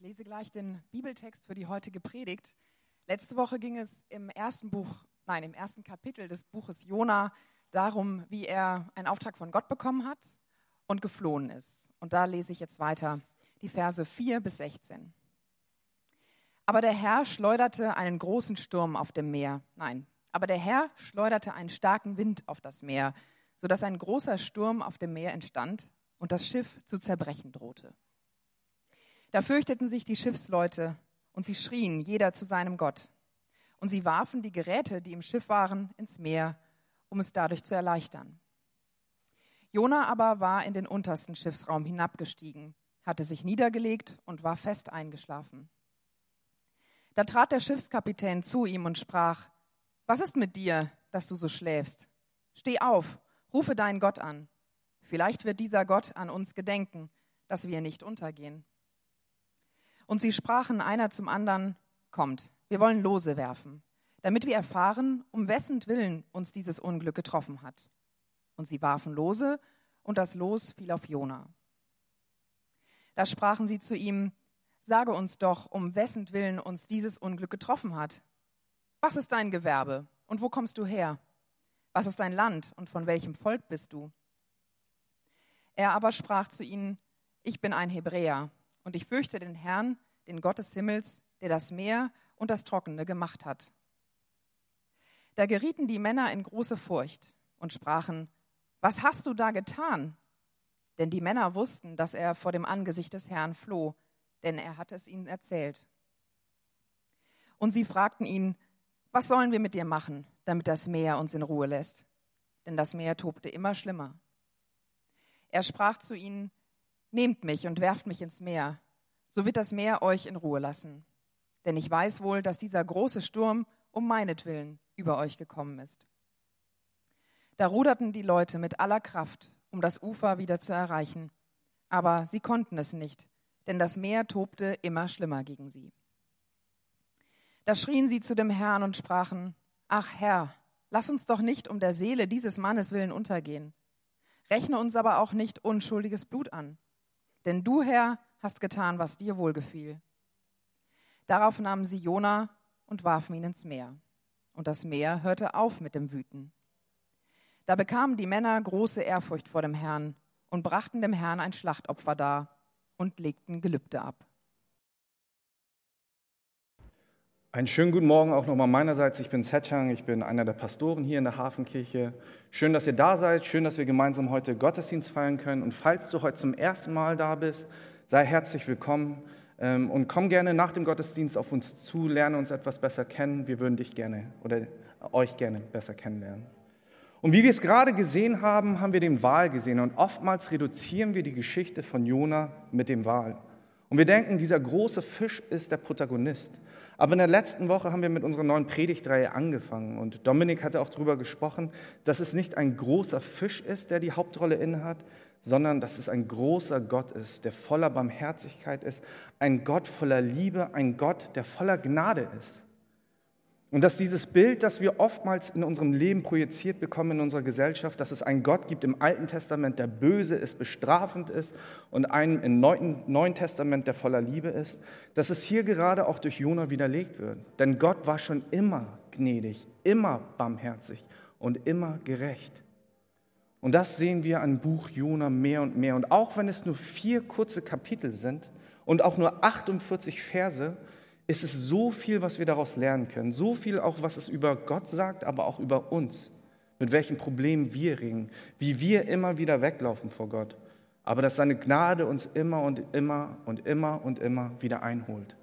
Ich lese gleich den Bibeltext für die heutige Predigt. Letzte Woche ging es im ersten Buch, nein, im ersten Kapitel des Buches Jona darum, wie er einen Auftrag von Gott bekommen hat und geflohen ist. Und da lese ich jetzt weiter die Verse 4 bis 16. Aber der Herr schleuderte einen großen Sturm auf dem Meer. Nein, aber der Herr schleuderte einen starken Wind auf das Meer, sodass ein großer Sturm auf dem Meer entstand und das Schiff zu zerbrechen drohte. Da fürchteten sich die Schiffsleute und sie schrien, jeder zu seinem Gott. Und sie warfen die Geräte, die im Schiff waren, ins Meer, um es dadurch zu erleichtern. Jona aber war in den untersten Schiffsraum hinabgestiegen, hatte sich niedergelegt und war fest eingeschlafen. Da trat der Schiffskapitän zu ihm und sprach, Was ist mit dir, dass du so schläfst? Steh auf, rufe deinen Gott an. Vielleicht wird dieser Gott an uns gedenken, dass wir nicht untergehen. Und sie sprachen einer zum anderen, kommt, wir wollen Lose werfen, damit wir erfahren, um wessen Willen uns dieses Unglück getroffen hat. Und sie warfen Lose, und das Los fiel auf Jona. Da sprachen sie zu ihm, sage uns doch, um wessen Willen uns dieses Unglück getroffen hat. Was ist dein Gewerbe und wo kommst du her? Was ist dein Land und von welchem Volk bist du? Er aber sprach zu ihnen, ich bin ein Hebräer und ich fürchte den Herrn, den Gott des Himmels, der das Meer und das Trockene gemacht hat. Da gerieten die Männer in große Furcht und sprachen, was hast du da getan? Denn die Männer wussten, dass er vor dem Angesicht des Herrn floh, denn er hatte es ihnen erzählt. Und sie fragten ihn, was sollen wir mit dir machen, damit das Meer uns in Ruhe lässt? Denn das Meer tobte immer schlimmer. Er sprach zu ihnen, Nehmt mich und werft mich ins Meer, so wird das Meer euch in Ruhe lassen. Denn ich weiß wohl, dass dieser große Sturm um meinetwillen über euch gekommen ist. Da ruderten die Leute mit aller Kraft, um das Ufer wieder zu erreichen. Aber sie konnten es nicht, denn das Meer tobte immer schlimmer gegen sie. Da schrien sie zu dem Herrn und sprachen, Ach Herr, lass uns doch nicht um der Seele dieses Mannes willen untergehen. Rechne uns aber auch nicht unschuldiges Blut an. Denn du, Herr, hast getan, was dir wohlgefiel. Darauf nahmen sie Jona und warfen ihn ins Meer. Und das Meer hörte auf mit dem Wüten. Da bekamen die Männer große Ehrfurcht vor dem Herrn und brachten dem Herrn ein Schlachtopfer dar und legten Gelübde ab. Einen schönen guten Morgen auch nochmal meinerseits. Ich bin Setchang, ich bin einer der Pastoren hier in der Hafenkirche. Schön, dass ihr da seid, schön, dass wir gemeinsam heute Gottesdienst feiern können. Und falls du heute zum ersten Mal da bist, sei herzlich willkommen ähm, und komm gerne nach dem Gottesdienst auf uns zu, lerne uns etwas besser kennen. Wir würden dich gerne oder euch gerne besser kennenlernen. Und wie wir es gerade gesehen haben, haben wir den Wal gesehen und oftmals reduzieren wir die Geschichte von Jona mit dem Wal. Und wir denken, dieser große Fisch ist der Protagonist. Aber in der letzten Woche haben wir mit unserer neuen Predigtreihe angefangen und Dominik hatte auch darüber gesprochen, dass es nicht ein großer Fisch ist, der die Hauptrolle innehat, sondern dass es ein großer Gott ist, der voller Barmherzigkeit ist, ein Gott voller Liebe, ein Gott, der voller Gnade ist. Und dass dieses Bild, das wir oftmals in unserem Leben projiziert bekommen in unserer Gesellschaft, dass es einen Gott gibt im Alten Testament, der böse ist, bestrafend ist und einen im Neuen Testament, der voller Liebe ist, dass es hier gerade auch durch Jona widerlegt wird. Denn Gott war schon immer gnädig, immer barmherzig und immer gerecht. Und das sehen wir an Buch Jona mehr und mehr. Und auch wenn es nur vier kurze Kapitel sind und auch nur 48 Verse, ist es so viel, was wir daraus lernen können. So viel auch, was es über Gott sagt, aber auch über uns. Mit welchen Problemen wir ringen, wie wir immer wieder weglaufen vor Gott. Aber dass seine Gnade uns immer und immer und immer und immer wieder einholt.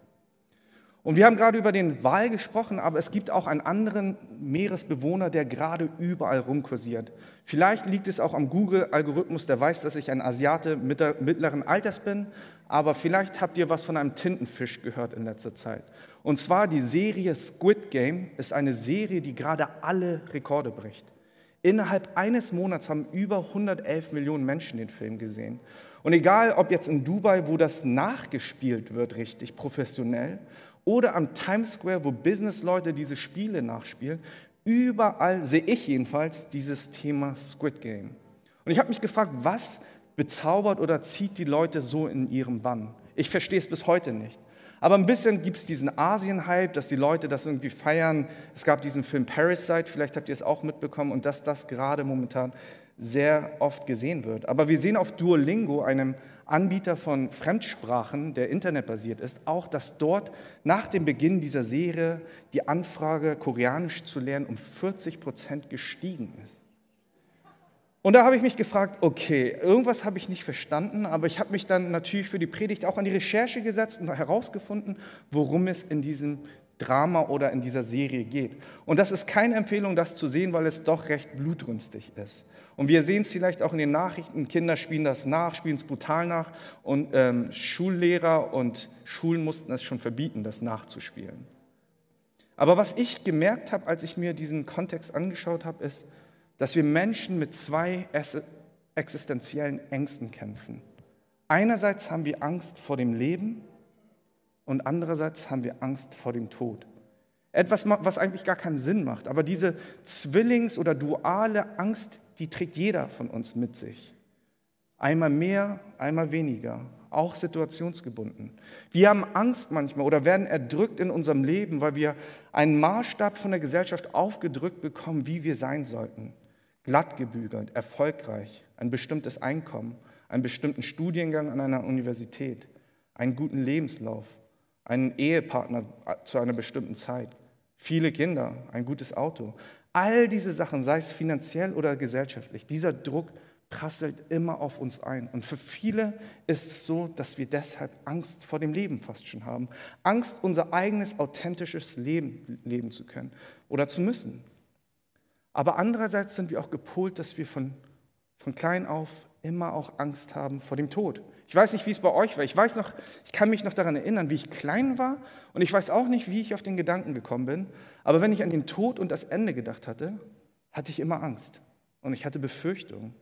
Und wir haben gerade über den Wal gesprochen, aber es gibt auch einen anderen Meeresbewohner, der gerade überall rumkursiert. Vielleicht liegt es auch am Google-Algorithmus, der weiß, dass ich ein Asiate mittleren Alters bin, aber vielleicht habt ihr was von einem Tintenfisch gehört in letzter Zeit. Und zwar die Serie Squid Game ist eine Serie, die gerade alle Rekorde bricht. Innerhalb eines Monats haben über 111 Millionen Menschen den Film gesehen. Und egal, ob jetzt in Dubai, wo das nachgespielt wird, richtig professionell, oder am Times Square, wo Businessleute diese Spiele nachspielen. Überall sehe ich jedenfalls dieses Thema Squid Game. Und ich habe mich gefragt, was bezaubert oder zieht die Leute so in ihrem Bann? Ich verstehe es bis heute nicht. Aber ein bisschen gibt es diesen Asien-Hype, dass die Leute das irgendwie feiern. Es gab diesen Film Parasite, vielleicht habt ihr es auch mitbekommen, und dass das gerade momentan sehr oft gesehen wird. Aber wir sehen auf Duolingo, einem Anbieter von Fremdsprachen, der internetbasiert ist, auch, dass dort nach dem Beginn dieser Serie die Anfrage, Koreanisch zu lernen, um 40 Prozent gestiegen ist. Und da habe ich mich gefragt, okay, irgendwas habe ich nicht verstanden, aber ich habe mich dann natürlich für die Predigt auch an die Recherche gesetzt und herausgefunden, worum es in diesem Drama oder in dieser Serie geht. Und das ist keine Empfehlung, das zu sehen, weil es doch recht blutrünstig ist. Und wir sehen es vielleicht auch in den Nachrichten, Kinder spielen das nach, spielen es brutal nach und ähm, Schullehrer und Schulen mussten es schon verbieten, das nachzuspielen. Aber was ich gemerkt habe, als ich mir diesen Kontext angeschaut habe, ist, dass wir Menschen mit zwei existenziellen Ängsten kämpfen. Einerseits haben wir Angst vor dem Leben und andererseits haben wir Angst vor dem Tod. Etwas, was eigentlich gar keinen Sinn macht. Aber diese Zwillings- oder duale Angst, die trägt jeder von uns mit sich. Einmal mehr, einmal weniger, auch situationsgebunden. Wir haben Angst manchmal oder werden erdrückt in unserem Leben, weil wir einen Maßstab von der Gesellschaft aufgedrückt bekommen, wie wir sein sollten glatt gebügelt, erfolgreich, ein bestimmtes Einkommen, einen bestimmten Studiengang an einer Universität, einen guten Lebenslauf, einen Ehepartner zu einer bestimmten Zeit, viele Kinder, ein gutes Auto. All diese Sachen, sei es finanziell oder gesellschaftlich, dieser Druck prasselt immer auf uns ein. Und für viele ist es so, dass wir deshalb Angst vor dem Leben fast schon haben. Angst, unser eigenes authentisches Leben leben zu können oder zu müssen. Aber andererseits sind wir auch gepolt, dass wir von, von klein auf immer auch Angst haben vor dem Tod. Ich weiß nicht, wie es bei euch war. Ich weiß noch, ich kann mich noch daran erinnern, wie ich klein war und ich weiß auch nicht, wie ich auf den Gedanken gekommen bin. Aber wenn ich an den Tod und das Ende gedacht hatte, hatte ich immer Angst und ich hatte Befürchtungen.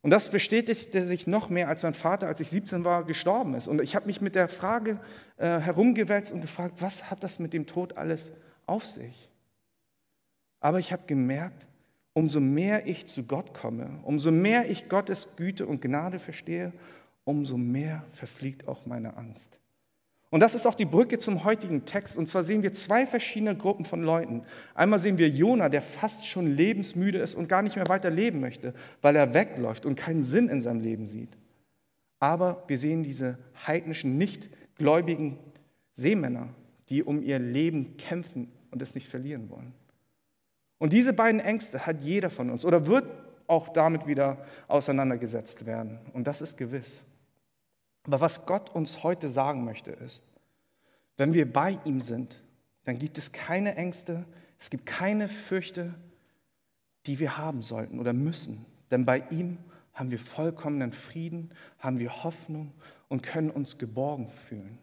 Und das bestätigte sich noch mehr, als mein Vater, als ich 17 war, gestorben ist. Und ich habe mich mit der Frage äh, herumgewälzt und gefragt, was hat das mit dem Tod alles auf sich? Aber ich habe gemerkt, umso mehr ich zu Gott komme, umso mehr ich Gottes Güte und Gnade verstehe, umso mehr verfliegt auch meine Angst. Und das ist auch die Brücke zum heutigen Text. Und zwar sehen wir zwei verschiedene Gruppen von Leuten. Einmal sehen wir Jona, der fast schon lebensmüde ist und gar nicht mehr weiter leben möchte, weil er wegläuft und keinen Sinn in seinem Leben sieht. Aber wir sehen diese heidnischen, nicht gläubigen Seemänner, die um ihr Leben kämpfen und es nicht verlieren wollen. Und diese beiden Ängste hat jeder von uns oder wird auch damit wieder auseinandergesetzt werden. Und das ist gewiss. Aber was Gott uns heute sagen möchte, ist, wenn wir bei ihm sind, dann gibt es keine Ängste, es gibt keine Fürchte, die wir haben sollten oder müssen. Denn bei ihm haben wir vollkommenen Frieden, haben wir Hoffnung und können uns geborgen fühlen.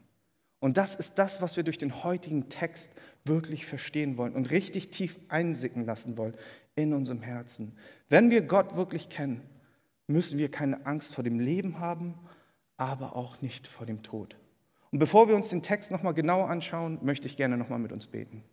Und das ist das, was wir durch den heutigen Text wirklich verstehen wollen und richtig tief einsicken lassen wollen in unserem Herzen. Wenn wir Gott wirklich kennen, müssen wir keine Angst vor dem Leben haben, aber auch nicht vor dem Tod. Und bevor wir uns den Text nochmal genauer anschauen, möchte ich gerne nochmal mit uns beten.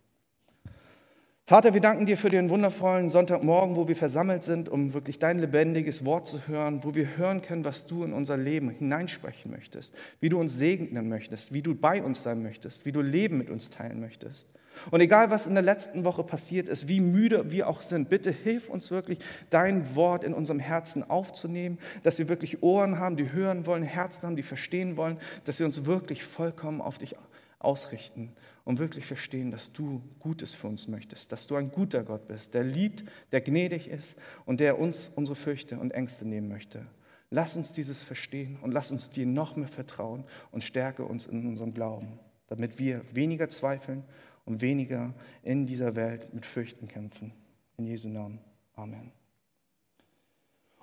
Vater, wir danken dir für den wundervollen Sonntagmorgen, wo wir versammelt sind, um wirklich dein lebendiges Wort zu hören, wo wir hören können, was du in unser Leben hineinsprechen möchtest, wie du uns segnen möchtest, wie du bei uns sein möchtest, wie du Leben mit uns teilen möchtest. Und egal, was in der letzten Woche passiert ist, wie müde wir auch sind, bitte hilf uns wirklich, dein Wort in unserem Herzen aufzunehmen, dass wir wirklich Ohren haben, die hören wollen, Herzen haben, die verstehen wollen, dass wir uns wirklich vollkommen auf dich ausrichten und wirklich verstehen, dass du Gutes für uns möchtest, dass du ein guter Gott bist, der liebt, der gnädig ist und der uns unsere Fürchte und Ängste nehmen möchte. Lass uns dieses verstehen und lass uns dir noch mehr vertrauen und stärke uns in unserem Glauben, damit wir weniger zweifeln und weniger in dieser Welt mit Fürchten kämpfen. In Jesu Namen. Amen.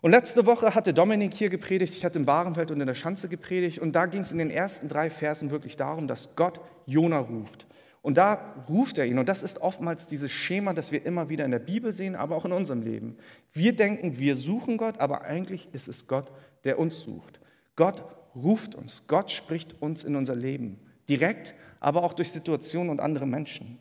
Und letzte Woche hatte Dominik hier gepredigt, ich hatte im Barenfeld und in der Schanze gepredigt und da ging es in den ersten drei Versen wirklich darum, dass Gott Jona ruft. Und da ruft er ihn und das ist oftmals dieses Schema, das wir immer wieder in der Bibel sehen, aber auch in unserem Leben. Wir denken, wir suchen Gott, aber eigentlich ist es Gott, der uns sucht. Gott ruft uns, Gott spricht uns in unser Leben, direkt, aber auch durch Situationen und andere Menschen.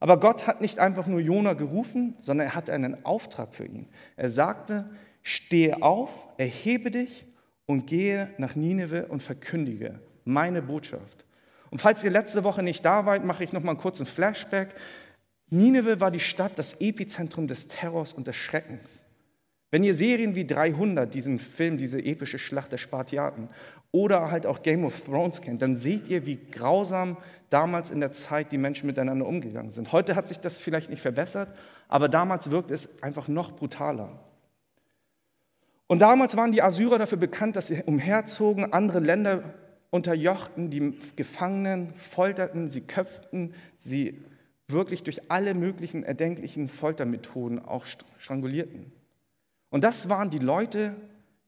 Aber Gott hat nicht einfach nur Jona gerufen, sondern er hatte einen Auftrag für ihn. Er sagte, Stehe auf, erhebe dich und gehe nach Nineveh und verkündige meine Botschaft. Und falls ihr letzte Woche nicht da wart, mache ich noch mal einen kurzen Flashback. Nineveh war die Stadt, das Epizentrum des Terrors und des Schreckens. Wenn ihr Serien wie 300, diesen Film, diese epische Schlacht der Spartiaten, oder halt auch Game of Thrones kennt, dann seht ihr, wie grausam damals in der Zeit die Menschen miteinander umgegangen sind. Heute hat sich das vielleicht nicht verbessert, aber damals wirkt es einfach noch brutaler. Und damals waren die Assyrer dafür bekannt, dass sie umherzogen, andere Länder unterjochten, die Gefangenen folterten, sie köpften, sie wirklich durch alle möglichen erdenklichen Foltermethoden auch strangulierten. Und das waren die Leute,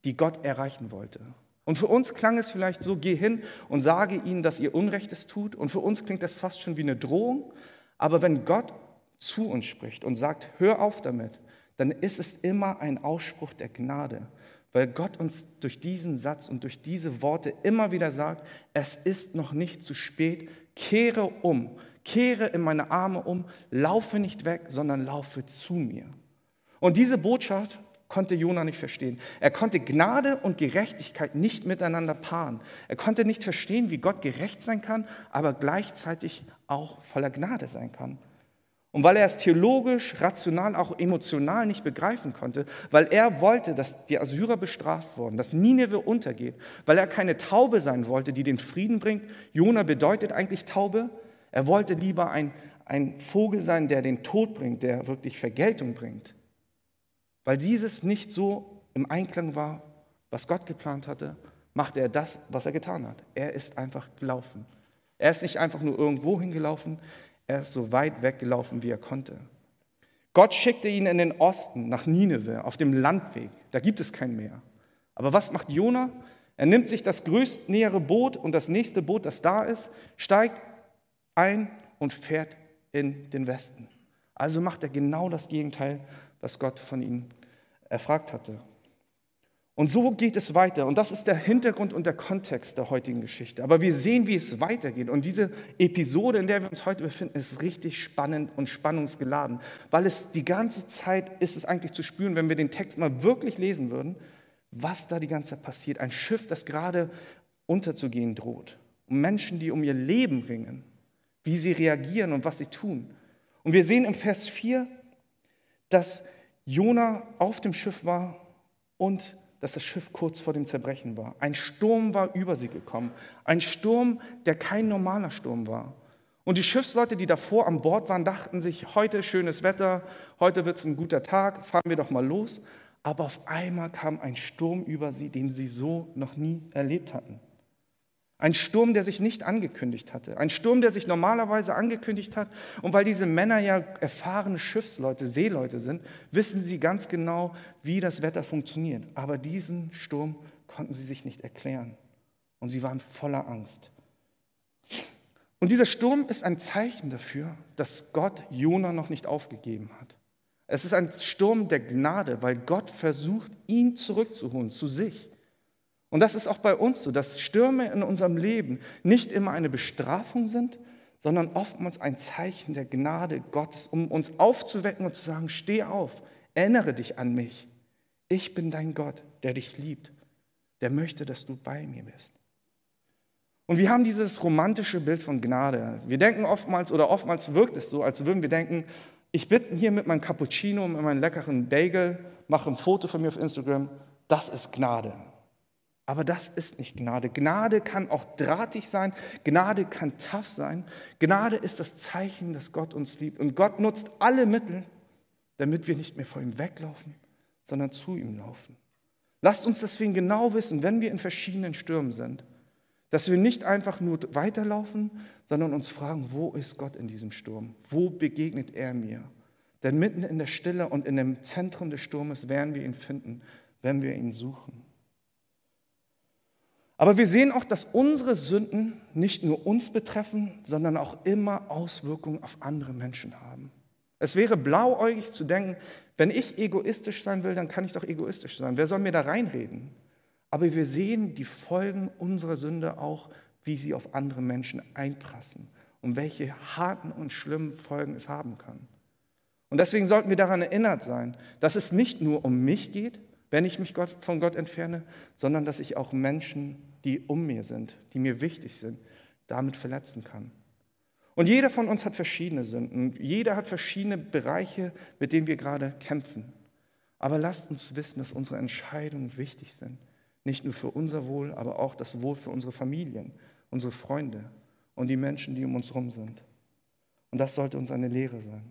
die Gott erreichen wollte. Und für uns klang es vielleicht so, geh hin und sage ihnen, dass ihr Unrechtes tut. Und für uns klingt das fast schon wie eine Drohung. Aber wenn Gott zu uns spricht und sagt, hör auf damit, dann ist es immer ein Ausspruch der Gnade, weil Gott uns durch diesen Satz und durch diese Worte immer wieder sagt, es ist noch nicht zu spät, kehre um, kehre in meine Arme um, laufe nicht weg, sondern laufe zu mir. Und diese Botschaft konnte Jona nicht verstehen. Er konnte Gnade und Gerechtigkeit nicht miteinander paaren. Er konnte nicht verstehen, wie Gott gerecht sein kann, aber gleichzeitig auch voller Gnade sein kann. Und weil er es theologisch, rational, auch emotional nicht begreifen konnte, weil er wollte, dass die Assyrer bestraft wurden, dass Nineveh untergeht, weil er keine Taube sein wollte, die den Frieden bringt. Jona bedeutet eigentlich Taube. Er wollte lieber ein, ein Vogel sein, der den Tod bringt, der wirklich Vergeltung bringt. Weil dieses nicht so im Einklang war, was Gott geplant hatte, machte er das, was er getan hat. Er ist einfach gelaufen. Er ist nicht einfach nur irgendwo hingelaufen, er ist so weit weggelaufen, wie er konnte. Gott schickte ihn in den Osten, nach Nineveh, auf dem Landweg. Da gibt es kein Meer. Aber was macht Jona? Er nimmt sich das größtnähere Boot und das nächste Boot, das da ist, steigt ein und fährt in den Westen. Also macht er genau das Gegenteil, was Gott von ihm erfragt hatte. Und so geht es weiter. Und das ist der Hintergrund und der Kontext der heutigen Geschichte. Aber wir sehen, wie es weitergeht. Und diese Episode, in der wir uns heute befinden, ist richtig spannend und spannungsgeladen, weil es die ganze Zeit ist es eigentlich zu spüren, wenn wir den Text mal wirklich lesen würden, was da die ganze Zeit passiert. Ein Schiff, das gerade unterzugehen droht. Und Menschen, die um ihr Leben ringen, wie sie reagieren und was sie tun. Und wir sehen im Vers 4, dass Jona auf dem Schiff war und dass das Schiff kurz vor dem Zerbrechen war. Ein Sturm war über sie gekommen. Ein Sturm, der kein normaler Sturm war. Und die Schiffsleute, die davor an Bord waren, dachten sich, heute schönes Wetter, heute wird es ein guter Tag, fahren wir doch mal los. Aber auf einmal kam ein Sturm über sie, den sie so noch nie erlebt hatten. Ein Sturm, der sich nicht angekündigt hatte. Ein Sturm, der sich normalerweise angekündigt hat. Und weil diese Männer ja erfahrene Schiffsleute, Seeleute sind, wissen sie ganz genau, wie das Wetter funktioniert. Aber diesen Sturm konnten sie sich nicht erklären. Und sie waren voller Angst. Und dieser Sturm ist ein Zeichen dafür, dass Gott Jona noch nicht aufgegeben hat. Es ist ein Sturm der Gnade, weil Gott versucht, ihn zurückzuholen zu sich. Und das ist auch bei uns so, dass Stürme in unserem Leben nicht immer eine Bestrafung sind, sondern oftmals ein Zeichen der Gnade Gottes, um uns aufzuwecken und zu sagen, steh auf, erinnere dich an mich. Ich bin dein Gott, der dich liebt, der möchte, dass du bei mir bist. Und wir haben dieses romantische Bild von Gnade. Wir denken oftmals oder oftmals wirkt es so, als würden wir denken, ich bin hier mit meinem Cappuccino, mit meinem leckeren Bagel, mache ein Foto von mir auf Instagram, das ist Gnade. Aber das ist nicht Gnade. Gnade kann auch drahtig sein. Gnade kann tough sein. Gnade ist das Zeichen, dass Gott uns liebt. Und Gott nutzt alle Mittel, damit wir nicht mehr vor ihm weglaufen, sondern zu ihm laufen. Lasst uns deswegen genau wissen, wenn wir in verschiedenen Stürmen sind, dass wir nicht einfach nur weiterlaufen, sondern uns fragen, wo ist Gott in diesem Sturm? Wo begegnet er mir? Denn mitten in der Stille und in dem Zentrum des Sturmes werden wir ihn finden, wenn wir ihn suchen. Aber wir sehen auch, dass unsere Sünden nicht nur uns betreffen, sondern auch immer Auswirkungen auf andere Menschen haben. Es wäre blauäugig zu denken, wenn ich egoistisch sein will, dann kann ich doch egoistisch sein. Wer soll mir da reinreden? Aber wir sehen die Folgen unserer Sünde auch, wie sie auf andere Menschen einprassen und welche harten und schlimmen Folgen es haben kann. Und deswegen sollten wir daran erinnert sein, dass es nicht nur um mich geht, wenn ich mich von Gott entferne, sondern dass ich auch Menschen, die um mir sind, die mir wichtig sind, damit verletzen kann. Und jeder von uns hat verschiedene Sünden. Jeder hat verschiedene Bereiche, mit denen wir gerade kämpfen. Aber lasst uns wissen, dass unsere Entscheidungen wichtig sind. Nicht nur für unser Wohl, aber auch das Wohl für unsere Familien, unsere Freunde und die Menschen, die um uns herum sind. Und das sollte uns eine Lehre sein.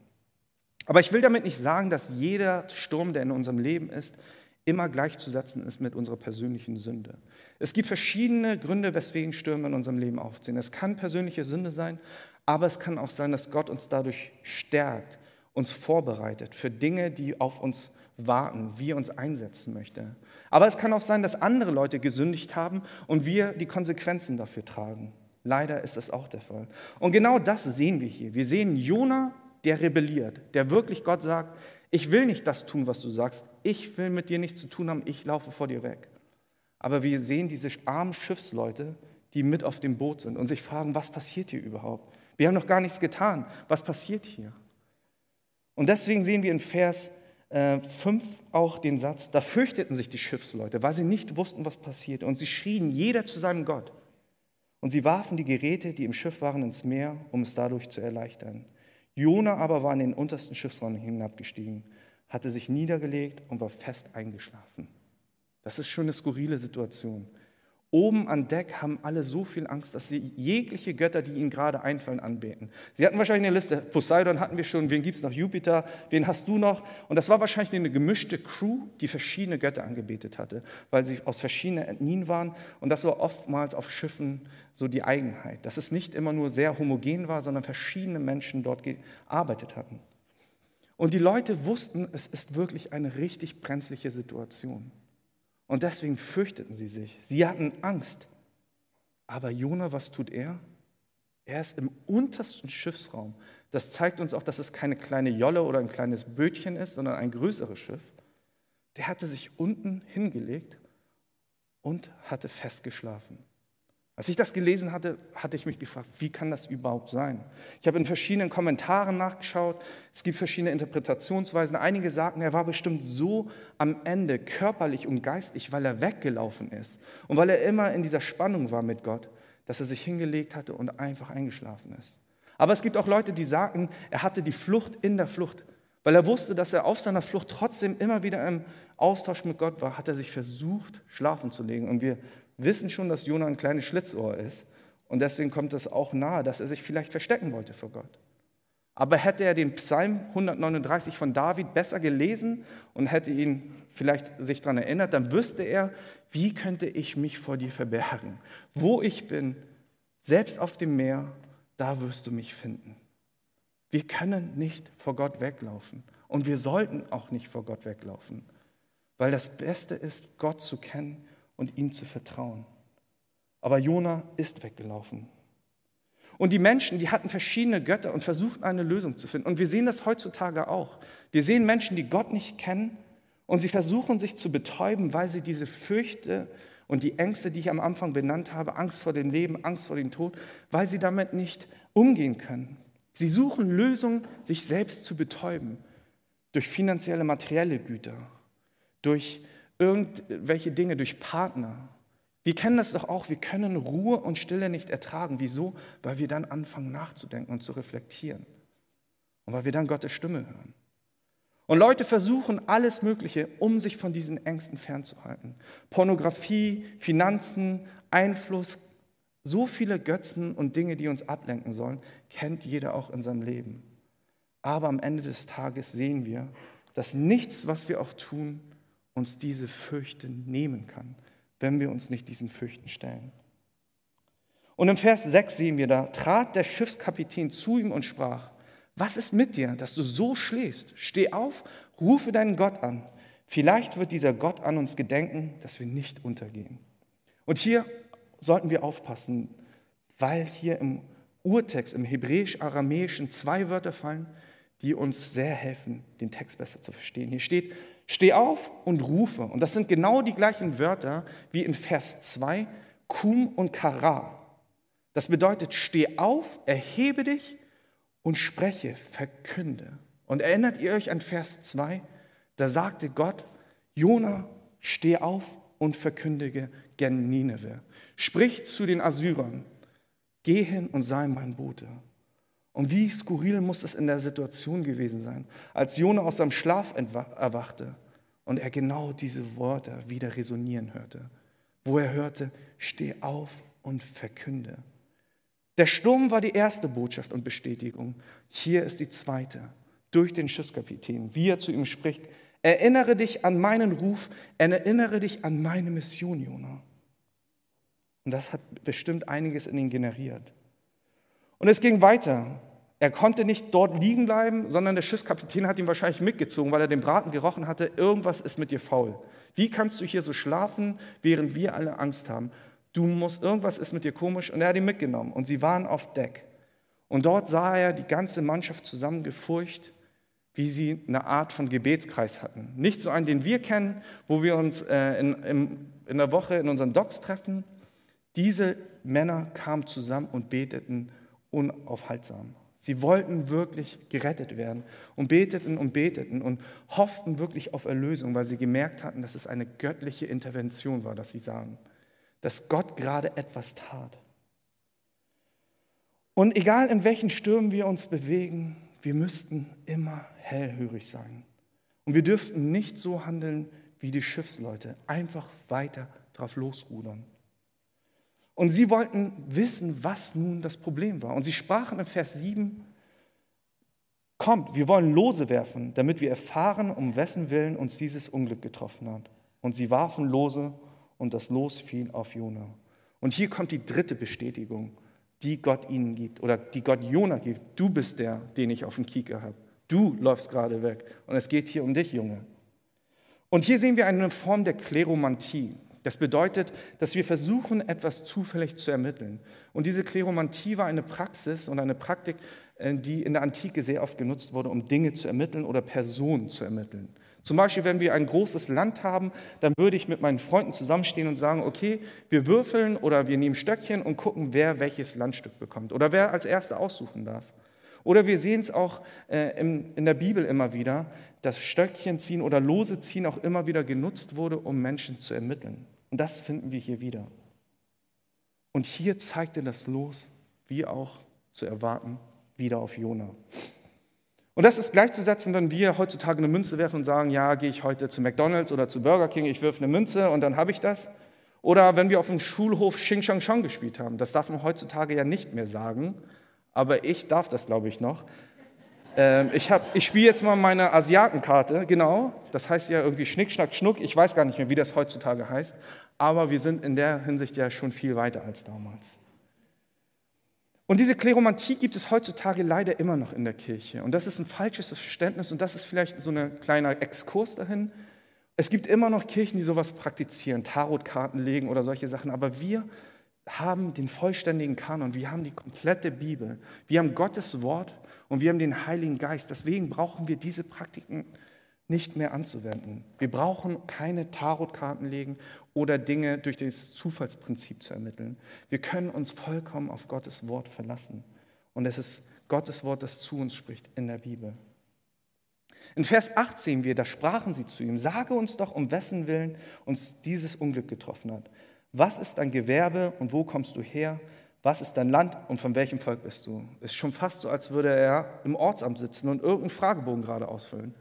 Aber ich will damit nicht sagen, dass jeder Sturm, der in unserem Leben ist, immer gleichzusetzen ist mit unserer persönlichen Sünde. Es gibt verschiedene Gründe, weswegen Stürme in unserem Leben aufziehen. Es kann persönliche Sünde sein, aber es kann auch sein, dass Gott uns dadurch stärkt, uns vorbereitet für Dinge, die auf uns warten, wie er uns einsetzen möchte. Aber es kann auch sein, dass andere Leute gesündigt haben und wir die Konsequenzen dafür tragen. Leider ist das auch der Fall. Und genau das sehen wir hier. Wir sehen Jona, der rebelliert, der wirklich Gott sagt, ich will nicht das tun, was du sagst. Ich will mit dir nichts zu tun haben. Ich laufe vor dir weg. Aber wir sehen diese armen Schiffsleute, die mit auf dem Boot sind und sich fragen, was passiert hier überhaupt? Wir haben noch gar nichts getan. Was passiert hier? Und deswegen sehen wir in Vers 5 äh, auch den Satz, da fürchteten sich die Schiffsleute, weil sie nicht wussten, was passiert. Und sie schrien jeder zu seinem Gott. Und sie warfen die Geräte, die im Schiff waren, ins Meer, um es dadurch zu erleichtern. Jona aber war in den untersten Schiffsraum hinabgestiegen, hatte sich niedergelegt und war fest eingeschlafen. Das ist schon eine skurrile Situation. Oben an Deck haben alle so viel Angst, dass sie jegliche Götter, die ihnen gerade einfallen, anbeten. Sie hatten wahrscheinlich eine Liste. Poseidon hatten wir schon, wen gibt es noch? Jupiter, wen hast du noch? Und das war wahrscheinlich eine gemischte Crew, die verschiedene Götter angebetet hatte, weil sie aus verschiedenen Ethnien waren. Und das war oftmals auf Schiffen so die Eigenheit, dass es nicht immer nur sehr homogen war, sondern verschiedene Menschen dort gearbeitet hatten. Und die Leute wussten, es ist wirklich eine richtig brenzliche Situation. Und deswegen fürchteten sie sich. Sie hatten Angst. Aber Jona, was tut er? Er ist im untersten Schiffsraum. Das zeigt uns auch, dass es keine kleine Jolle oder ein kleines Bötchen ist, sondern ein größeres Schiff. Der hatte sich unten hingelegt und hatte festgeschlafen. Als ich das gelesen hatte, hatte ich mich gefragt, wie kann das überhaupt sein? Ich habe in verschiedenen Kommentaren nachgeschaut, es gibt verschiedene Interpretationsweisen. Einige sagten, er war bestimmt so am Ende körperlich und geistlich, weil er weggelaufen ist und weil er immer in dieser Spannung war mit Gott, dass er sich hingelegt hatte und einfach eingeschlafen ist. Aber es gibt auch Leute, die sagten, er hatte die Flucht in der Flucht. Weil er wusste, dass er auf seiner Flucht trotzdem immer wieder im Austausch mit Gott war, hat er sich versucht, schlafen zu legen. Und wir wissen schon, dass Jona ein kleines Schlitzohr ist. Und deswegen kommt es auch nahe, dass er sich vielleicht verstecken wollte vor Gott. Aber hätte er den Psalm 139 von David besser gelesen und hätte ihn vielleicht sich daran erinnert, dann wüsste er, wie könnte ich mich vor dir verbergen? Wo ich bin, selbst auf dem Meer, da wirst du mich finden. Wir können nicht vor Gott weglaufen und wir sollten auch nicht vor Gott weglaufen, weil das Beste ist, Gott zu kennen und ihm zu vertrauen. Aber Jona ist weggelaufen. Und die Menschen, die hatten verschiedene Götter und versuchten eine Lösung zu finden. Und wir sehen das heutzutage auch. Wir sehen Menschen, die Gott nicht kennen und sie versuchen sich zu betäuben, weil sie diese Fürchte und die Ängste, die ich am Anfang benannt habe, Angst vor dem Leben, Angst vor dem Tod, weil sie damit nicht umgehen können. Sie suchen Lösungen, sich selbst zu betäuben durch finanzielle, materielle Güter, durch irgendwelche Dinge, durch Partner. Wir kennen das doch auch, wir können Ruhe und Stille nicht ertragen. Wieso? Weil wir dann anfangen nachzudenken und zu reflektieren. Und weil wir dann Gottes Stimme hören. Und Leute versuchen alles Mögliche, um sich von diesen Ängsten fernzuhalten. Pornografie, Finanzen, Einfluss, so viele Götzen und Dinge, die uns ablenken sollen, kennt jeder auch in seinem Leben. Aber am Ende des Tages sehen wir, dass nichts, was wir auch tun, uns diese Fürchte nehmen kann, wenn wir uns nicht diesen Fürchten stellen. Und im Vers 6 sehen wir, da trat der Schiffskapitän zu ihm und sprach, was ist mit dir, dass du so schläfst? Steh auf, rufe deinen Gott an. Vielleicht wird dieser Gott an uns gedenken, dass wir nicht untergehen. Und hier sollten wir aufpassen, weil hier im Urtext, im Hebräisch-Aramäischen zwei Wörter fallen, die uns sehr helfen, den Text besser zu verstehen. Hier steht, Steh auf und rufe. Und das sind genau die gleichen Wörter wie in Vers 2, Kum und Kara. Das bedeutet, steh auf, erhebe dich und spreche, verkünde. Und erinnert ihr euch an Vers 2? Da sagte Gott, Jona, steh auf und verkündige gen Nineveh. Sprich zu den Assyrern, Geh hin und sei mein Bote. Und wie skurril muss es in der Situation gewesen sein, als Jona aus seinem Schlaf erwachte und er genau diese Worte wieder resonieren hörte, wo er hörte, steh auf und verkünde. Der Sturm war die erste Botschaft und Bestätigung. Hier ist die zweite, durch den Schiffskapitän, wie er zu ihm spricht. Erinnere dich an meinen Ruf, erinnere dich an meine Mission, Jona. Und das hat bestimmt einiges in ihn generiert. Und es ging weiter. Er konnte nicht dort liegen bleiben, sondern der Schiffskapitän hat ihn wahrscheinlich mitgezogen, weil er den Braten gerochen hatte. Irgendwas ist mit dir faul. Wie kannst du hier so schlafen, während wir alle Angst haben? Du musst, irgendwas ist mit dir komisch. Und er hat ihn mitgenommen. Und sie waren auf Deck. Und dort sah er die ganze Mannschaft zusammengefurcht, wie sie eine Art von Gebetskreis hatten. Nicht so einen, den wir kennen, wo wir uns äh, in, in, in der Woche in unseren Docks treffen. Diese Männer kamen zusammen und beteten unaufhaltsam. Sie wollten wirklich gerettet werden und beteten und beteten und hofften wirklich auf Erlösung, weil sie gemerkt hatten, dass es eine göttliche Intervention war, dass sie sahen, dass Gott gerade etwas tat. Und egal in welchen Stürmen wir uns bewegen, wir müssten immer hellhörig sein. Und wir dürften nicht so handeln wie die Schiffsleute, einfach weiter drauf losrudern. Und sie wollten wissen, was nun das Problem war. Und sie sprachen in Vers 7, kommt, wir wollen Lose werfen, damit wir erfahren, um wessen Willen uns dieses Unglück getroffen hat. Und sie warfen Lose und das Los fiel auf Jona. Und hier kommt die dritte Bestätigung, die Gott ihnen gibt oder die Gott Jona gibt. Du bist der, den ich auf dem Kieker habe. Du läufst gerade weg. Und es geht hier um dich, Junge. Und hier sehen wir eine Form der Kleromantie. Das bedeutet, dass wir versuchen, etwas zufällig zu ermitteln. Und diese Kleromantie war eine Praxis und eine Praktik, äh, die in der Antike sehr oft genutzt wurde, um Dinge zu ermitteln oder Personen zu ermitteln. Zum Beispiel, wenn wir ein großes Land haben, dann würde ich mit meinen Freunden zusammenstehen und sagen, okay, wir würfeln oder wir nehmen Stöckchen und gucken, wer welches Landstück bekommt oder wer als Erster aussuchen darf. Oder wir sehen es auch äh, in der Bibel immer wieder, dass Stöckchen ziehen oder Lose ziehen auch immer wieder genutzt wurde, um Menschen zu ermitteln. Und das finden wir hier wieder. Und hier zeigte das Los, wie auch zu erwarten, wieder auf Jona. Und das ist gleichzusetzen, wenn wir heutzutage eine Münze werfen und sagen, ja, gehe ich heute zu McDonald's oder zu Burger King, ich wirf eine Münze und dann habe ich das. Oder wenn wir auf dem Schulhof Xing Shang Shang gespielt haben. Das darf man heutzutage ja nicht mehr sagen, aber ich darf das, glaube ich, noch. Ähm, ich, ich spiele jetzt mal meine Asiatenkarte, genau. Das heißt ja irgendwie Schnick, Schnack, Schnuck. Ich weiß gar nicht mehr, wie das heutzutage heißt. Aber wir sind in der Hinsicht ja schon viel weiter als damals. Und diese Kleromantie gibt es heutzutage leider immer noch in der Kirche. Und das ist ein falsches Verständnis und das ist vielleicht so ein kleiner Exkurs dahin. Es gibt immer noch Kirchen, die sowas praktizieren, Tarotkarten legen oder solche Sachen. Aber wir haben den vollständigen Kanon, wir haben die komplette Bibel, wir haben Gottes Wort und wir haben den Heiligen Geist. Deswegen brauchen wir diese Praktiken nicht mehr anzuwenden. Wir brauchen keine Tarotkarten legen oder Dinge durch das Zufallsprinzip zu ermitteln. Wir können uns vollkommen auf Gottes Wort verlassen. Und es ist Gottes Wort, das zu uns spricht in der Bibel. In Vers 8 sehen wir, da sprachen sie zu ihm, sage uns doch, um wessen Willen uns dieses Unglück getroffen hat. Was ist dein Gewerbe und wo kommst du her? Was ist dein Land und von welchem Volk bist du? Ist schon fast so, als würde er im Ortsamt sitzen und irgendeinen Fragebogen gerade ausfüllen.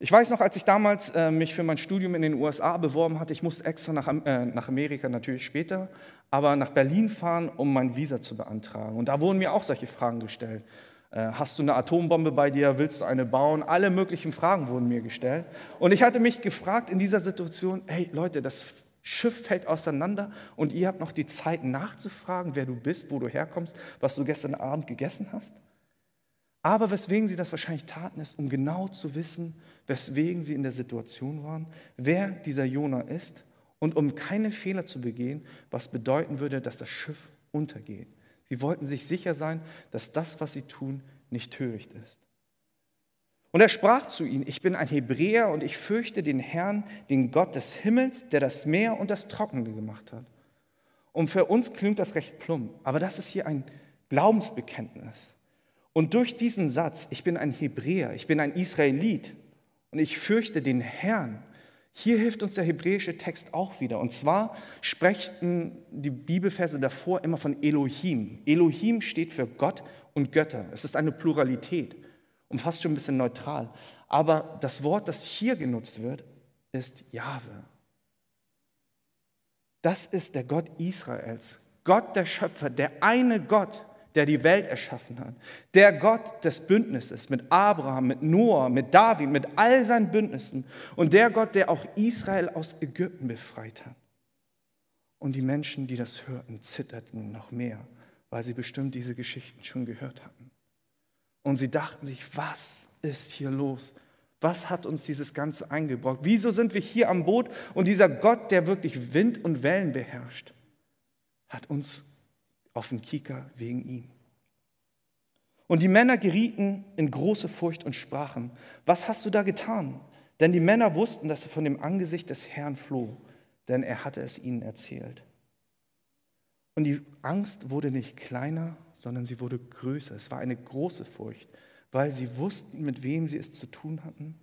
Ich weiß noch, als ich damals äh, mich für mein Studium in den USA beworben hatte, ich musste extra nach, äh, nach Amerika natürlich später, aber nach Berlin fahren, um mein Visa zu beantragen. Und da wurden mir auch solche Fragen gestellt. Äh, hast du eine Atombombe bei dir? Willst du eine bauen? Alle möglichen Fragen wurden mir gestellt. Und ich hatte mich gefragt in dieser Situation, hey Leute, das Schiff fällt auseinander und ihr habt noch die Zeit nachzufragen, wer du bist, wo du herkommst, was du gestern Abend gegessen hast? Aber weswegen sie das wahrscheinlich taten, ist, um genau zu wissen, weswegen sie in der Situation waren, wer dieser Jona ist und um keine Fehler zu begehen, was bedeuten würde, dass das Schiff untergeht. Sie wollten sich sicher sein, dass das, was sie tun, nicht töricht ist. Und er sprach zu ihnen, ich bin ein Hebräer und ich fürchte den Herrn, den Gott des Himmels, der das Meer und das Trockene gemacht hat. Und für uns klingt das recht plump, aber das ist hier ein Glaubensbekenntnis. Und durch diesen Satz, ich bin ein Hebräer, ich bin ein Israelit und ich fürchte den Herrn, Hier hilft uns der hebräische Text auch wieder. Und zwar sprechen die Bibelverse davor immer von Elohim. Elohim steht für Gott und Götter. Es ist eine Pluralität und fast schon ein bisschen neutral. Aber das Wort, das hier genutzt wird, ist Jahwe. Das ist der Gott Israels, Gott der Schöpfer, der eine Gott, der die Welt erschaffen hat. Der Gott des Bündnisses mit Abraham, mit Noah, mit David, mit all seinen Bündnissen. Und der Gott, der auch Israel aus Ägypten befreit hat. Und die Menschen, die das hörten, zitterten noch mehr, weil sie bestimmt diese Geschichten schon gehört hatten. Und sie dachten sich, was ist hier los? Was hat uns dieses Ganze eingebrockt? Wieso sind wir hier am Boot und dieser Gott, der wirklich Wind und Wellen beherrscht, hat uns auf den Kieker wegen ihm. Und die Männer gerieten in große Furcht und sprachen, was hast du da getan? Denn die Männer wussten, dass er von dem Angesicht des Herrn floh, denn er hatte es ihnen erzählt. Und die Angst wurde nicht kleiner, sondern sie wurde größer. Es war eine große Furcht, weil sie wussten, mit wem sie es zu tun hatten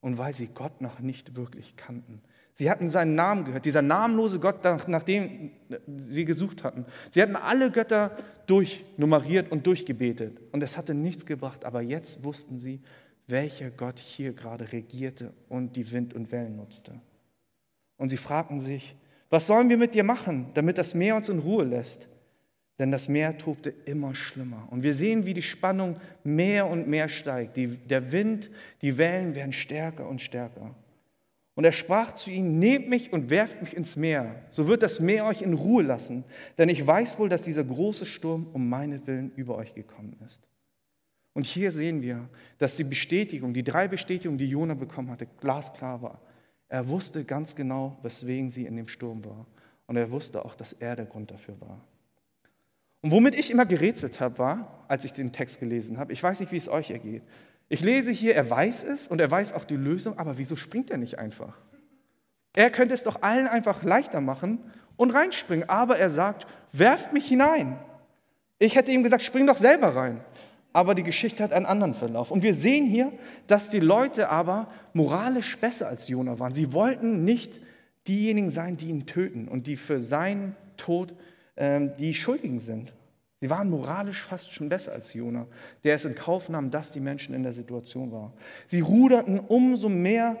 und weil sie Gott noch nicht wirklich kannten. Sie hatten seinen Namen gehört, dieser namenlose Gott, nach dem sie gesucht hatten. Sie hatten alle Götter durchnummeriert und durchgebetet und es hatte nichts gebracht, aber jetzt wussten sie, welcher Gott hier gerade regierte und die Wind und Wellen nutzte. Und sie fragten sich, was sollen wir mit dir machen, damit das Meer uns in Ruhe lässt? Denn das Meer tobte immer schlimmer. Und wir sehen, wie die Spannung mehr und mehr steigt. Die, der Wind, die Wellen werden stärker und stärker. Und er sprach zu ihnen, nehmt mich und werft mich ins Meer, so wird das Meer euch in Ruhe lassen, denn ich weiß wohl, dass dieser große Sturm um meinetwillen über euch gekommen ist. Und hier sehen wir, dass die Bestätigung, die drei Bestätigungen, die Jona bekommen hatte, glasklar war. Er wusste ganz genau, weswegen sie in dem Sturm war. Und er wusste auch, dass er der Grund dafür war. Und womit ich immer gerätselt habe, war, als ich den Text gelesen habe, ich weiß nicht, wie es euch ergeht, ich lese hier, er weiß es und er weiß auch die Lösung, aber wieso springt er nicht einfach? Er könnte es doch allen einfach leichter machen und reinspringen, aber er sagt, werft mich hinein. Ich hätte ihm gesagt, spring doch selber rein. Aber die Geschichte hat einen anderen Verlauf. Und wir sehen hier, dass die Leute aber moralisch besser als Jona waren. Sie wollten nicht diejenigen sein, die ihn töten und die für seinen Tod ähm, die Schuldigen sind. Sie waren moralisch fast schon besser als Jona, der es in Kauf nahm, dass die Menschen in der Situation waren. Sie ruderten umso mehr,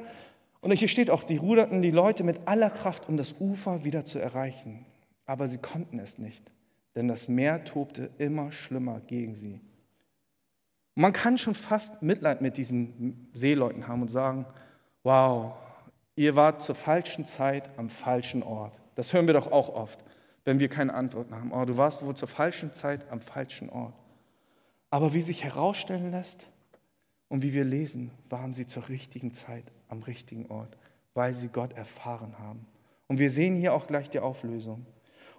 und hier steht auch, die ruderten die Leute mit aller Kraft, um das Ufer wieder zu erreichen. Aber sie konnten es nicht, denn das Meer tobte immer schlimmer gegen sie. Und man kann schon fast Mitleid mit diesen Seeleuten haben und sagen, wow, ihr wart zur falschen Zeit am falschen Ort. Das hören wir doch auch oft wenn wir keine Antworten haben. Oh, du warst wohl zur falschen Zeit am falschen Ort. Aber wie sich herausstellen lässt und wie wir lesen, waren sie zur richtigen Zeit am richtigen Ort, weil sie Gott erfahren haben. Und wir sehen hier auch gleich die Auflösung.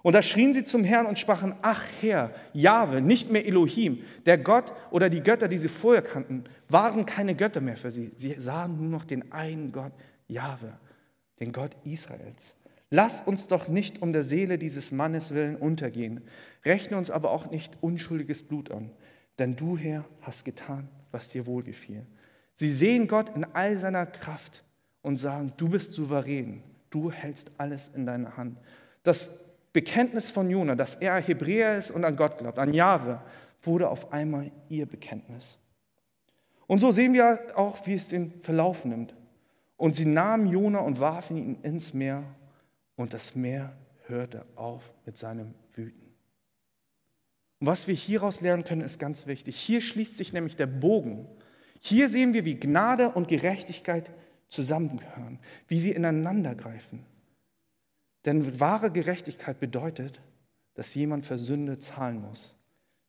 Und da schrien sie zum Herrn und sprachen, ach Herr, Jahwe, nicht mehr Elohim. Der Gott oder die Götter, die sie vorher kannten, waren keine Götter mehr für sie. Sie sahen nur noch den einen Gott, Jahwe, den Gott Israels. Lass uns doch nicht um der Seele dieses Mannes willen untergehen, rechne uns aber auch nicht unschuldiges Blut an, denn du, Herr, hast getan, was dir wohlgefiel. Sie sehen Gott in all seiner Kraft und sagen, du bist souverän, du hältst alles in deiner Hand. Das Bekenntnis von Jona, dass er Hebräer ist und an Gott glaubt, an Jahwe, wurde auf einmal ihr Bekenntnis. Und so sehen wir auch, wie es den Verlauf nimmt. Und sie nahmen Jona und warfen ihn ins Meer und das Meer hörte auf mit seinem Wüten. Und was wir hieraus lernen können, ist ganz wichtig. Hier schließt sich nämlich der Bogen. Hier sehen wir, wie Gnade und Gerechtigkeit zusammengehören, wie sie ineinander greifen. Denn wahre Gerechtigkeit bedeutet, dass jemand für Sünde zahlen muss,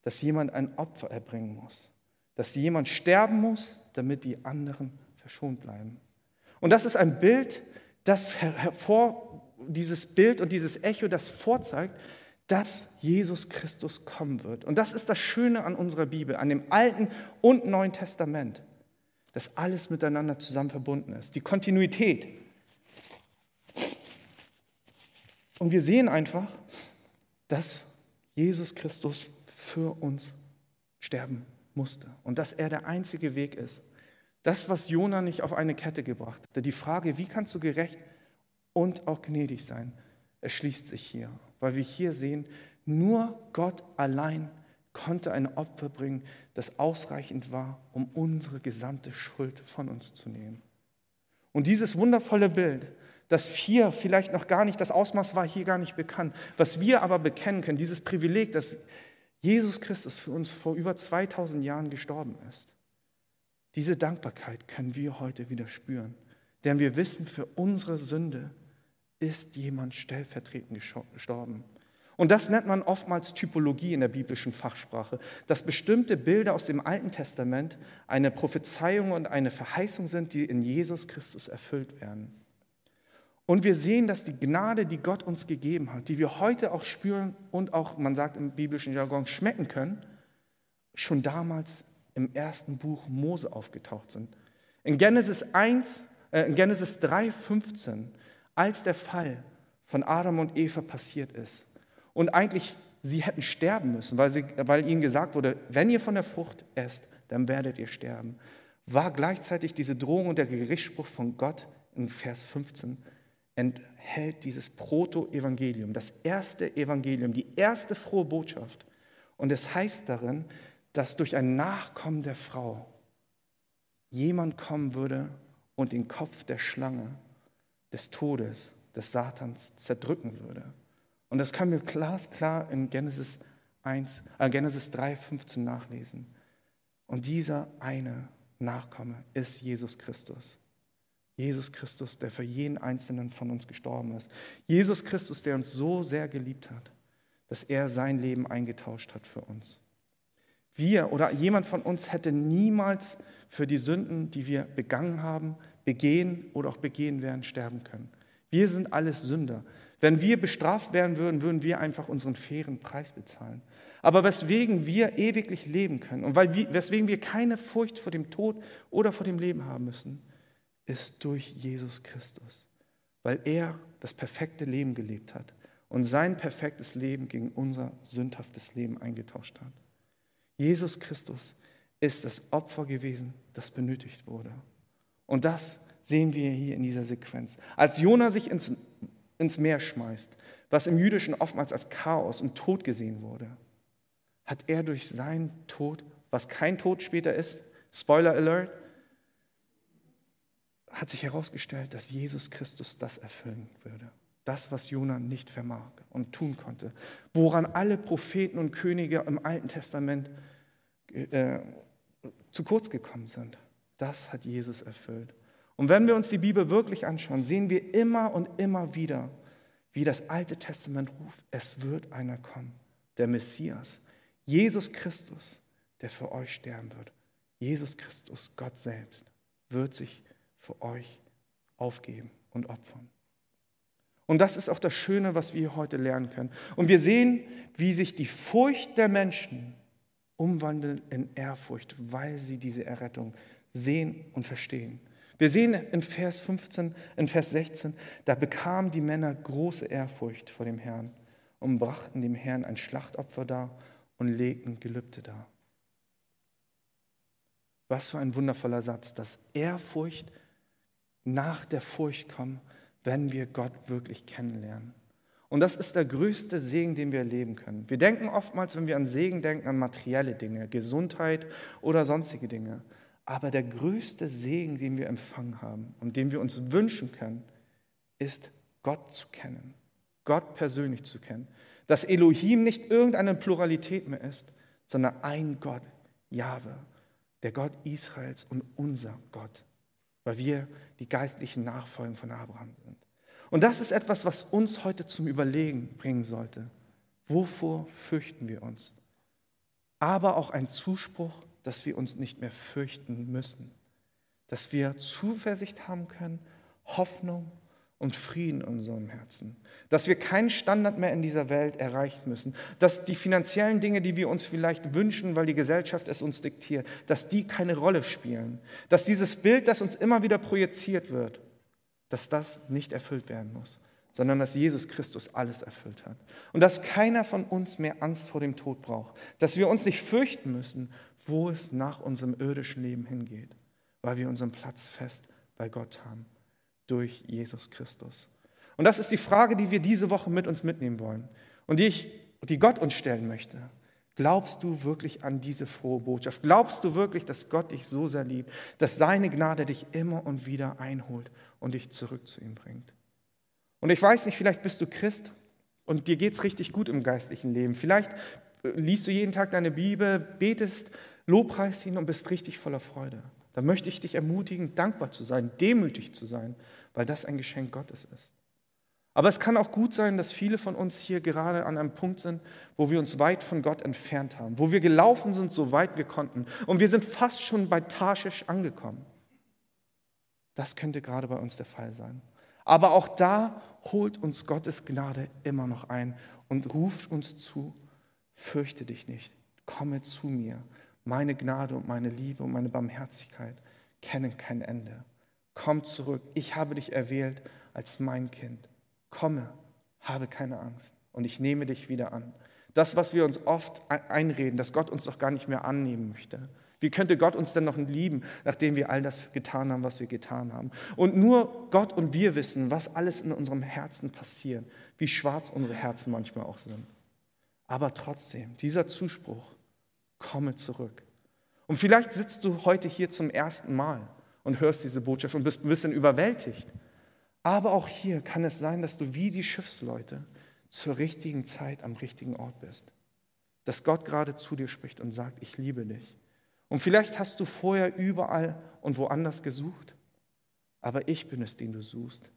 dass jemand ein Opfer erbringen muss, dass jemand sterben muss, damit die anderen verschont bleiben. Und das ist ein Bild, das hervor dieses Bild und dieses Echo, das vorzeigt, dass Jesus Christus kommen wird. Und das ist das Schöne an unserer Bibel, an dem Alten und Neuen Testament, dass alles miteinander zusammen verbunden ist. Die Kontinuität. Und wir sehen einfach, dass Jesus Christus für uns sterben musste und dass er der einzige Weg ist, Das, was Jona nicht auf eine Kette gebracht hatte, die Frage, wie kannst du gerecht und auch gnädig sein, erschließt sich hier, weil wir hier sehen, nur Gott allein konnte ein Opfer bringen, das ausreichend war, um unsere gesamte Schuld von uns zu nehmen. Und dieses wundervolle Bild, das vier vielleicht noch gar nicht, das Ausmaß war hier gar nicht bekannt, was wir aber bekennen können, dieses Privileg, dass Jesus Christus für uns vor über 2000 Jahren gestorben ist. Diese Dankbarkeit können wir heute wieder spüren, denn wir wissen, für unsere Sünde ist jemand stellvertretend gestorben. Und das nennt man oftmals Typologie in der biblischen Fachsprache, dass bestimmte Bilder aus dem Alten Testament eine Prophezeiung und eine Verheißung sind, die in Jesus Christus erfüllt werden. Und wir sehen, dass die Gnade, die Gott uns gegeben hat, die wir heute auch spüren und auch, man sagt im biblischen Jargon, schmecken können, schon damals im ersten Buch Mose aufgetaucht sind. In Genesis 1, äh, in Genesis 3, 15, als der Fall von Adam und Eva passiert ist, und eigentlich sie hätten sterben müssen, weil, sie, weil ihnen gesagt wurde, wenn ihr von der Frucht esst, dann werdet ihr sterben, war gleichzeitig diese Drohung und der Gerichtsspruch von Gott in Vers 15 enthält dieses Proto-Evangelium, das erste Evangelium, die erste frohe Botschaft. Und es heißt darin, dass durch ein Nachkommen der Frau jemand kommen würde und den Kopf der Schlange, des Todes, des Satans zerdrücken würde. Und das können wir glasklar in Genesis, 1, äh Genesis 3, 15 nachlesen. Und dieser eine Nachkomme ist Jesus Christus. Jesus Christus, der für jeden einzelnen von uns gestorben ist. Jesus Christus, der uns so sehr geliebt hat, dass er sein Leben eingetauscht hat für uns. Wir oder jemand von uns hätte niemals für die Sünden, die wir begangen haben, begehen oder auch begehen werden, sterben können. Wir sind alles Sünder. Wenn wir bestraft werden würden, würden wir einfach unseren fairen Preis bezahlen. Aber weswegen wir ewiglich leben können und weil wir, weswegen wir keine Furcht vor dem Tod oder vor dem Leben haben müssen, ist durch Jesus Christus. Weil er das perfekte Leben gelebt hat und sein perfektes Leben gegen unser sündhaftes Leben eingetauscht hat. Jesus Christus ist das Opfer gewesen, das benötigt wurde. Und das sehen wir hier in dieser Sequenz. Als Jona sich ins ins Meer schmeißt, was im Jüdischen oftmals als Chaos und Tod gesehen wurde, hat er durch seinen Tod, was kein Tod später ist, Spoiler Alert, hat sich herausgestellt, dass Jesus Christus das erfüllen würde. Das, was Jona nicht vermag und tun konnte. Woran alle Propheten und Könige im Alten Testament äh, zu kurz gekommen sind. Das hat Jesus erfüllt. Und wenn wir uns die Bibel wirklich anschauen, sehen wir immer und immer wieder, wie das Alte Testament ruft, es wird einer kommen, der Messias, Jesus Christus, der für euch sterben wird. Jesus Christus, Gott selbst, wird sich für euch aufgeben und opfern. Und das ist auch das Schöne, was wir heute lernen können. Und wir sehen, wie sich die Furcht der Menschen umwandelt in Ehrfurcht, weil sie diese Errettung sehen und verstehen. Wir sehen in Vers 15, in Vers 16, da bekamen die Männer große Ehrfurcht vor dem Herrn und brachten dem Herrn ein Schlachtopfer dar und legten Gelübde dar. Was für ein wundervoller Satz, dass Ehrfurcht nach der Furcht kommt, wenn wir Gott wirklich kennenlernen. Und das ist der größte Segen, den wir erleben können. Wir denken oftmals, wenn wir an Segen denken, an materielle Dinge, Gesundheit oder sonstige Dinge. Aber der größte Segen, den wir empfangen haben und den wir uns wünschen können, ist Gott zu kennen, Gott persönlich zu kennen. Dass Elohim nicht irgendeine Pluralität mehr ist, sondern ein Gott, Jahwe, der Gott Israels und unser Gott, weil wir die geistlichen Nachfolgen von Abraham sind. Und das ist etwas, was uns heute zum Überlegen bringen sollte. Wovor fürchten wir uns? Aber auch ein Zuspruch dass wir uns nicht mehr fürchten müssen, dass wir Zuversicht haben können, Hoffnung und Frieden in unserem Herzen, dass wir keinen Standard mehr in dieser Welt erreichen müssen, dass die finanziellen Dinge, die wir uns vielleicht wünschen, weil die Gesellschaft es uns diktiert, dass die keine Rolle spielen, dass dieses Bild, das uns immer wieder projiziert wird, dass das nicht erfüllt werden muss, sondern dass Jesus Christus alles erfüllt hat. Und dass keiner von uns mehr Angst vor dem Tod braucht, dass wir uns nicht fürchten müssen, wo es nach unserem irdischen Leben hingeht, weil wir unseren Platz fest bei Gott haben, durch Jesus Christus. Und das ist die Frage, die wir diese Woche mit uns mitnehmen wollen und die, ich, die Gott uns stellen möchte. Glaubst du wirklich an diese frohe Botschaft? Glaubst du wirklich, dass Gott dich so sehr liebt, dass seine Gnade dich immer und wieder einholt und dich zurück zu ihm bringt? Und ich weiß nicht, vielleicht bist du Christ und dir geht es richtig gut im geistlichen Leben. Vielleicht äh, liest du jeden Tag deine Bibel, betest, lobpreist ihn und bist richtig voller Freude. Da möchte ich dich ermutigen, dankbar zu sein, demütig zu sein, weil das ein Geschenk Gottes ist. Aber es kann auch gut sein, dass viele von uns hier gerade an einem Punkt sind, wo wir uns weit von Gott entfernt haben, wo wir gelaufen sind, so weit wir konnten. Und wir sind fast schon bei Tarschisch angekommen. Das könnte gerade bei uns der Fall sein. Aber auch da holt uns Gottes Gnade immer noch ein und ruft uns zu, fürchte dich nicht, komme zu mir. Meine Gnade und meine Liebe und meine Barmherzigkeit kennen kein Ende. Komm zurück, ich habe dich erwählt als mein Kind komme, habe keine Angst und ich nehme dich wieder an. Das, was wir uns oft einreden, dass Gott uns doch gar nicht mehr annehmen möchte. Wie könnte Gott uns denn noch lieben, nachdem wir all das getan haben, was wir getan haben? Und nur Gott und wir wissen, was alles in unserem Herzen passiert, wie schwarz unsere Herzen manchmal auch sind. Aber trotzdem, dieser Zuspruch, komme zurück. Und vielleicht sitzt du heute hier zum ersten Mal und hörst diese Botschaft und bist ein bisschen überwältigt. Aber auch hier kann es sein, dass du wie die Schiffsleute zur richtigen Zeit am richtigen Ort bist. Dass Gott gerade zu dir spricht und sagt, ich liebe dich. Und vielleicht hast du vorher überall und woanders gesucht, aber ich bin es, den du suchst.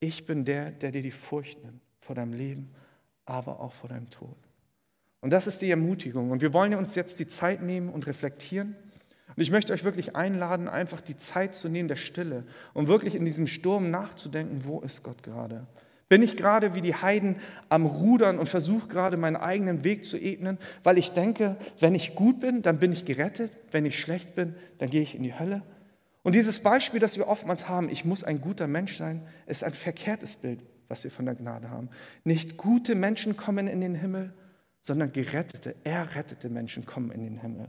Ich bin der, der dir die Furcht nimmt vor deinem Leben, aber auch vor deinem Tod. Und das ist die Ermutigung. Und wir wollen uns jetzt die Zeit nehmen und reflektieren und ich möchte euch wirklich einladen, einfach die Zeit zu nehmen der Stille und wirklich in diesem Sturm nachzudenken, wo ist Gott gerade? Bin ich gerade wie die Heiden am Rudern und versuche gerade meinen eigenen Weg zu ebnen, weil ich denke, wenn ich gut bin, dann bin ich gerettet, wenn ich schlecht bin, dann gehe ich in die Hölle? Und dieses Beispiel, das wir oftmals haben, ich muss ein guter Mensch sein, ist ein verkehrtes Bild, was wir von der Gnade haben. Nicht gute Menschen kommen in den Himmel, sondern gerettete, errettete Menschen kommen in den Himmel.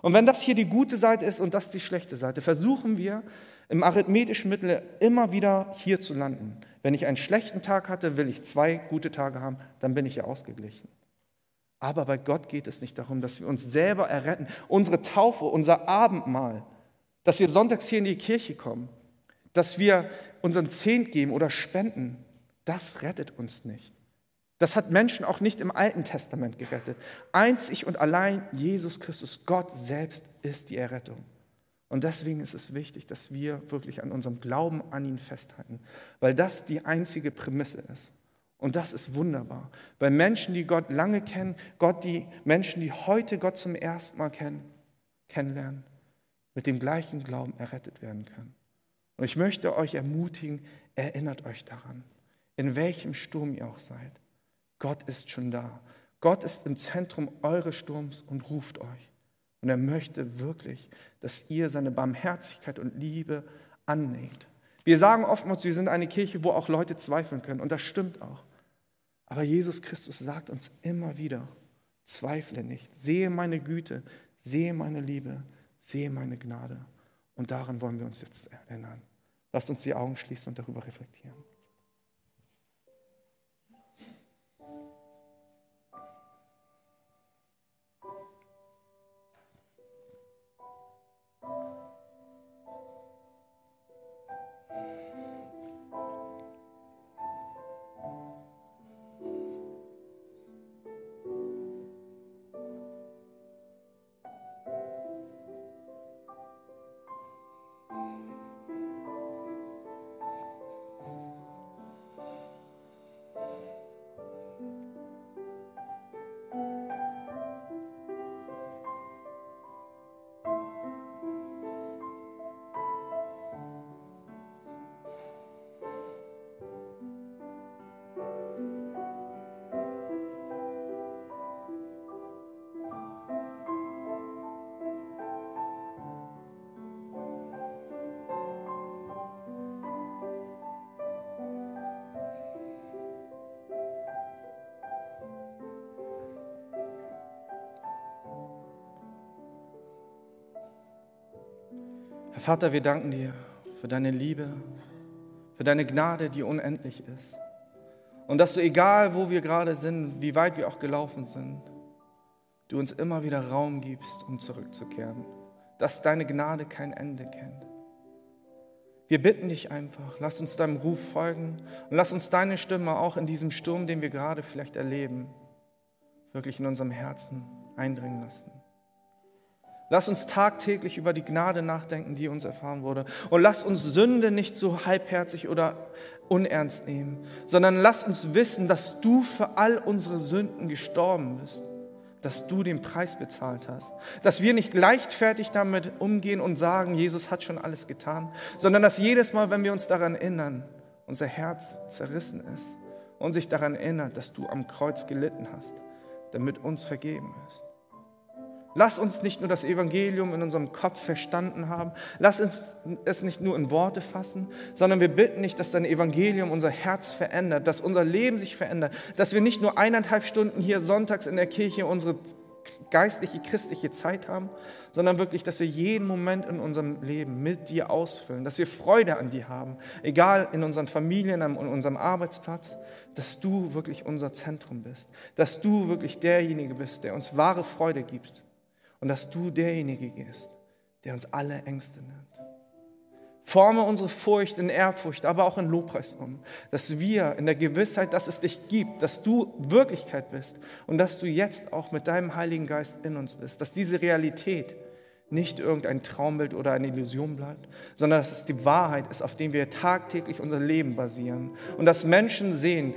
Und wenn das hier die gute Seite ist und das die schlechte Seite, versuchen wir im arithmetischen Mittel immer wieder hier zu landen. Wenn ich einen schlechten Tag hatte, will ich zwei gute Tage haben, dann bin ich ja ausgeglichen. Aber bei Gott geht es nicht darum, dass wir uns selber erretten. Unsere Taufe, unser Abendmahl, dass wir sonntags hier in die Kirche kommen, dass wir unseren Zehnt geben oder spenden, das rettet uns nicht. Das hat Menschen auch nicht im Alten Testament gerettet. Einzig und allein Jesus Christus, Gott selbst ist die Errettung. Und deswegen ist es wichtig, dass wir wirklich an unserem Glauben an ihn festhalten, weil das die einzige Prämisse ist. Und das ist wunderbar, weil Menschen, die Gott lange kennen, Gott, die Menschen, die heute Gott zum ersten Mal kennen, kennenlernen, mit dem gleichen Glauben errettet werden können. Und ich möchte euch ermutigen, erinnert euch daran, in welchem Sturm ihr auch seid. Gott ist schon da. Gott ist im Zentrum eures Sturms und ruft euch. Und er möchte wirklich, dass ihr seine Barmherzigkeit und Liebe annehmt. Wir sagen oftmals, wir sind eine Kirche, wo auch Leute zweifeln können. Und das stimmt auch. Aber Jesus Christus sagt uns immer wieder, zweifle nicht, sehe meine Güte, sehe meine Liebe, sehe meine Gnade. Und daran wollen wir uns jetzt erinnern. Lasst uns die Augen schließen und darüber reflektieren. Vater, wir danken dir für deine Liebe, für deine Gnade, die unendlich ist. Und dass du, egal wo wir gerade sind, wie weit wir auch gelaufen sind, du uns immer wieder Raum gibst, um zurückzukehren. Dass deine Gnade kein Ende kennt. Wir bitten dich einfach, lass uns deinem Ruf folgen und lass uns deine Stimme auch in diesem Sturm, den wir gerade vielleicht erleben, wirklich in unserem Herzen eindringen lassen. Lass uns tagtäglich über die Gnade nachdenken, die uns erfahren wurde. Und lass uns Sünde nicht so halbherzig oder unernst nehmen, sondern lass uns wissen, dass du für all unsere Sünden gestorben bist, dass du den Preis bezahlt hast, dass wir nicht leichtfertig damit umgehen und sagen, Jesus hat schon alles getan, sondern dass jedes Mal, wenn wir uns daran erinnern, unser Herz zerrissen ist und sich daran erinnert, dass du am Kreuz gelitten hast, damit uns vergeben ist. Lass uns nicht nur das Evangelium in unserem Kopf verstanden haben. Lass uns es nicht nur in Worte fassen, sondern wir bitten nicht, dass dein Evangelium unser Herz verändert, dass unser Leben sich verändert, dass wir nicht nur eineinhalb Stunden hier sonntags in der Kirche unsere geistliche, christliche Zeit haben, sondern wirklich, dass wir jeden Moment in unserem Leben mit dir ausfüllen, dass wir Freude an dir haben, egal in unseren Familien, an unserem Arbeitsplatz, dass du wirklich unser Zentrum bist, dass du wirklich derjenige bist, der uns wahre Freude gibt und dass du derjenige bist, der uns alle Ängste nimmt. Forme unsere Furcht in Ehrfurcht, aber auch in Lobpreis um, dass wir in der Gewissheit, dass es dich gibt, dass du Wirklichkeit bist und dass du jetzt auch mit deinem Heiligen Geist in uns bist, dass diese Realität nicht irgendein Traumbild oder eine Illusion bleibt, sondern dass es die Wahrheit ist, auf der wir tagtäglich unser Leben basieren und dass Menschen sehen,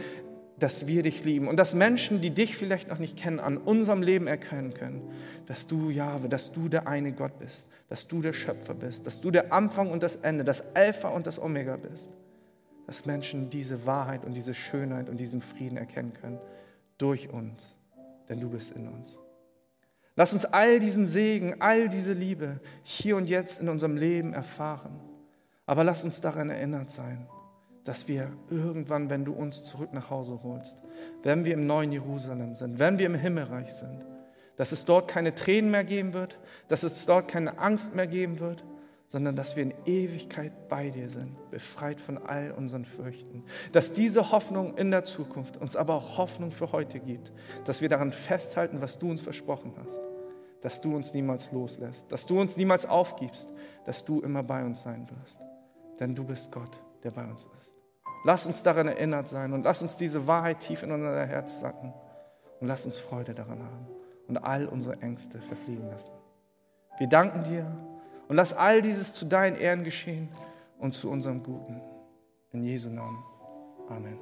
dass wir dich lieben und dass Menschen, die dich vielleicht noch nicht kennen, an unserem Leben erkennen können, dass du Jahwe, dass du der eine Gott bist, dass du der Schöpfer bist, dass du der Anfang und das Ende, das Alpha und das Omega bist. Dass Menschen diese Wahrheit und diese Schönheit und diesen Frieden erkennen können durch uns, denn du bist in uns. Lass uns all diesen Segen, all diese Liebe hier und jetzt in unserem Leben erfahren. Aber lass uns daran erinnert sein, dass wir irgendwann, wenn du uns zurück nach Hause holst, wenn wir im neuen Jerusalem sind, wenn wir im Himmelreich sind, dass es dort keine Tränen mehr geben wird, dass es dort keine Angst mehr geben wird, sondern dass wir in Ewigkeit bei dir sind, befreit von all unseren Fürchten. Dass diese Hoffnung in der Zukunft uns aber auch Hoffnung für heute gibt, dass wir daran festhalten, was du uns versprochen hast, dass du uns niemals loslässt, dass du uns niemals aufgibst, dass du immer bei uns sein wirst. Denn du bist Gott, der bei uns ist. Lass uns daran erinnert sein und lass uns diese Wahrheit tief in unser Herz sacken und lass uns Freude daran haben und all unsere Ängste verfliegen lassen. Wir danken dir und lass all dieses zu deinen Ehren geschehen und zu unserem Guten. In Jesu Namen. Amen.